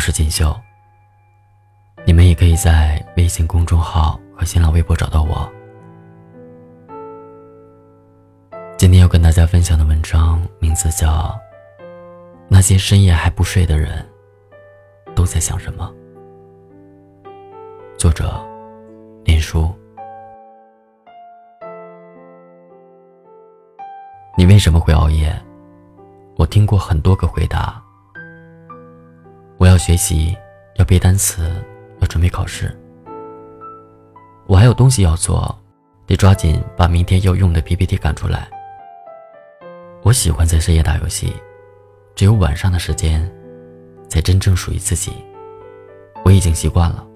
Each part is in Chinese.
我是锦绣。你们也可以在微信公众号和新浪微博找到我。今天要跟大家分享的文章名字叫《那些深夜还不睡的人都在想什么》，作者林叔。你为什么会熬夜？我听过很多个回答。要学习，要背单词，要准备考试。我还有东西要做，得抓紧把明天要用的 PPT 赶出来。我喜欢在深夜打游戏，只有晚上的时间，才真正属于自己。我已经习惯了，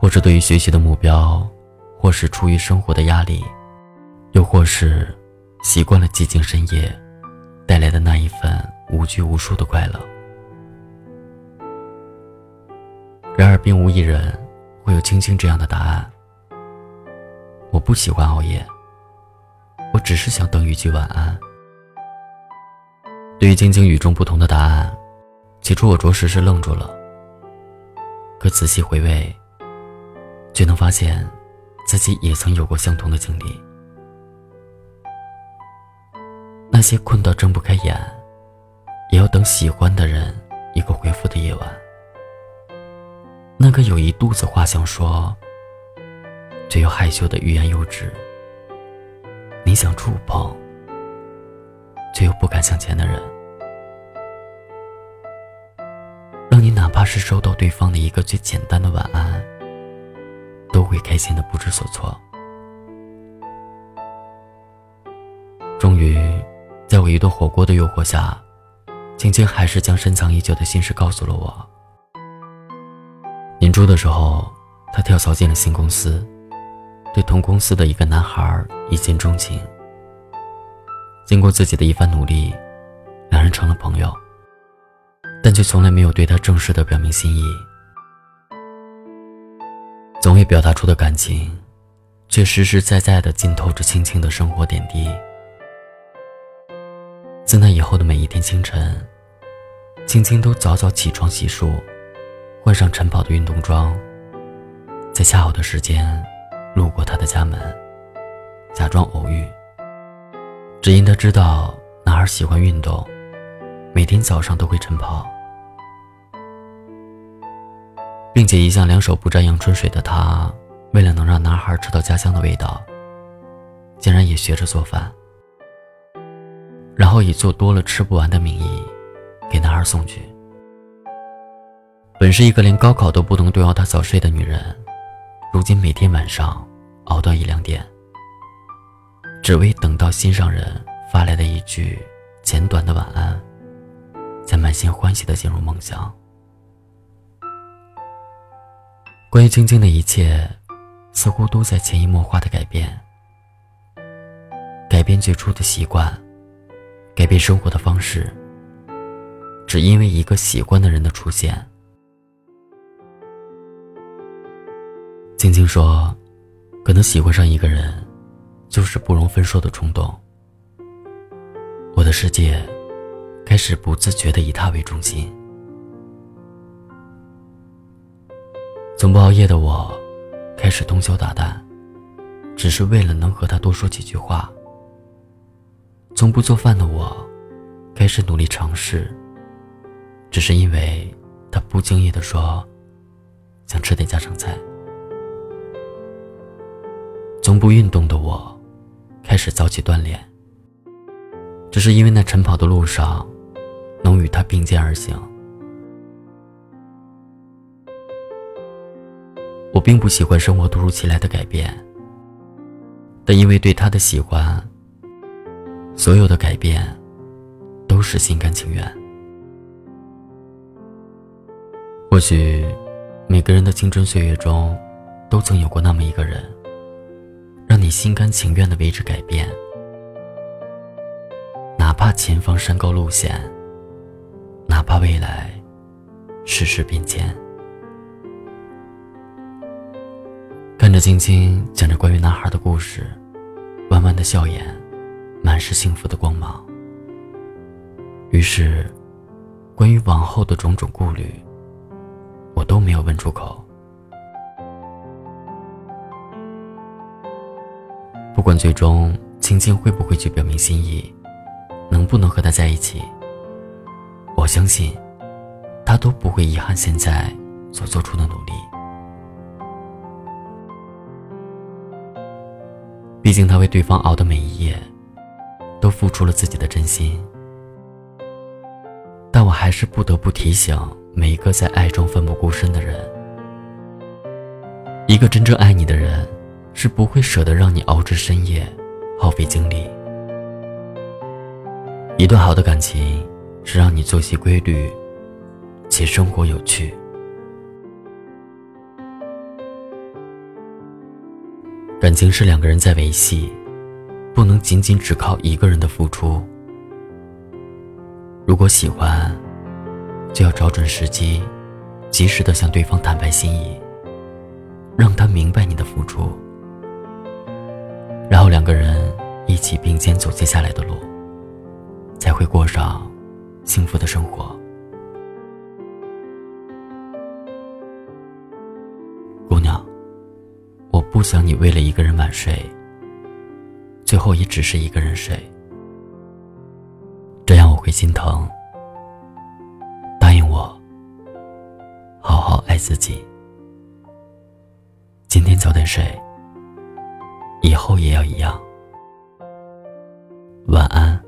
或是对于学习的目标，或是出于生活的压力，又或是习惯了寂静深夜带来的那一份无拘无束的快乐。然而，并无一人会有青青这样的答案。我不喜欢熬夜，我只是想等一句晚安。对于青青与众不同的答案，起初我着实是愣住了。可仔细回味，却能发现自己也曾有过相同的经历。那些困到睁不开眼，也要等喜欢的人一个回复的夜晚。那个有一肚子话想说，却又害羞的欲言又止。你想触碰，却又不敢向前的人，让你哪怕是收到对方的一个最简单的晚安，都会开心的不知所措。终于，在我一顿火锅的诱惑下，青青还是将深藏已久的心事告诉了我。初的时候，他跳槽进了新公司，对同公司的一个男孩一见钟情。经过自己的一番努力，两人成了朋友，但却从来没有对他正式的表明心意。总未表达出的感情，却实实在在的浸透着青青的生活点滴。自那以后的每一天清晨，青青都早早起床洗漱。换上晨跑的运动装，在恰好的时间路过他的家门，假装偶遇。只因他知道男孩喜欢运动，每天早上都会晨跑，并且一向两手不沾阳春水的他，为了能让男孩吃到家乡的味道，竟然也学着做饭，然后以做多了吃不完的名义给男孩送去。本是一个连高考都不能都要他早睡的女人，如今每天晚上熬到一两点，只为等到心上人发来的一句简短的晚安，才满心欢喜的进入梦乡。关于晶晶的一切，似乎都在潜移默化的改变，改变最初的习惯，改变生活的方式，只因为一个喜欢的人的出现。青青说：“可能喜欢上一个人，就是不容分说的冲动。”我的世界开始不自觉的以他为中心。从不熬夜的我，开始通宵达旦，只是为了能和他多说几句话。从不做饭的我，开始努力尝试，只是因为他不经意的说：“想吃点家常菜。”从不运动的我，开始早起锻炼。只是因为那晨跑的路上，能与他并肩而行。我并不喜欢生活突如其来的改变，但因为对他的喜欢，所有的改变都是心甘情愿。或许，每个人的青春岁月中，都曾有过那么一个人。心甘情愿的为之改变，哪怕前方山高路险，哪怕未来世事变迁。看着晶晶讲着关于男孩的故事，弯弯的笑颜，满是幸福的光芒。于是，关于往后的种种顾虑，我都没有问出口。不管最终青青会不会去表明心意，能不能和他在一起，我相信，他都不会遗憾现在所做出的努力。毕竟他为对方熬的每一夜，都付出了自己的真心。但我还是不得不提醒每一个在爱中奋不顾身的人：，一个真正爱你的人，是不会舍得让你熬至深夜，耗费精力。一段好的感情，是让你作息规律，且生活有趣。感情是两个人在维系，不能仅仅只靠一个人的付出。如果喜欢，就要找准时机，及时的向对方坦白心意，让他明白你的付出，然后两个人一起并肩走接下来的路，才会过上幸福的生活。姑娘。我不想你为了一个人晚睡，最后也只是一个人睡，这样我会心疼。答应我，好好爱自己。今天早点睡，以后也要一样。晚安。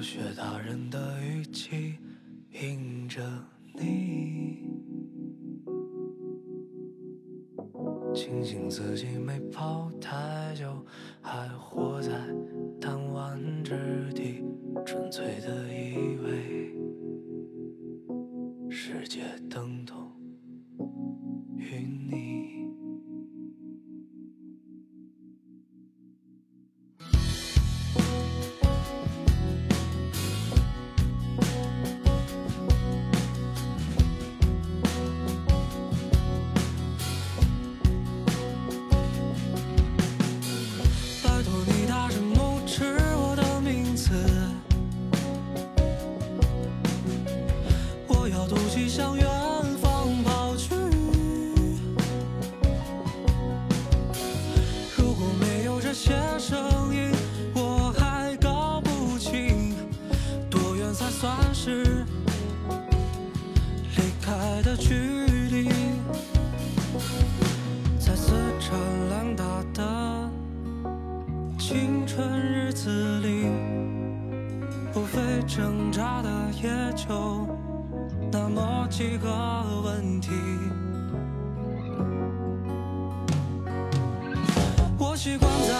不学大人的语气，迎着你，庆幸自己没跑太久，还活挣扎的也就那么几个问题，我习惯在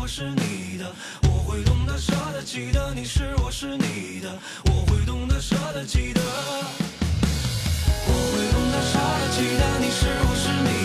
我是你的，我会懂得舍得记得你是我是你的，我会懂得舍得记得，我会懂得舍得记得你是我是你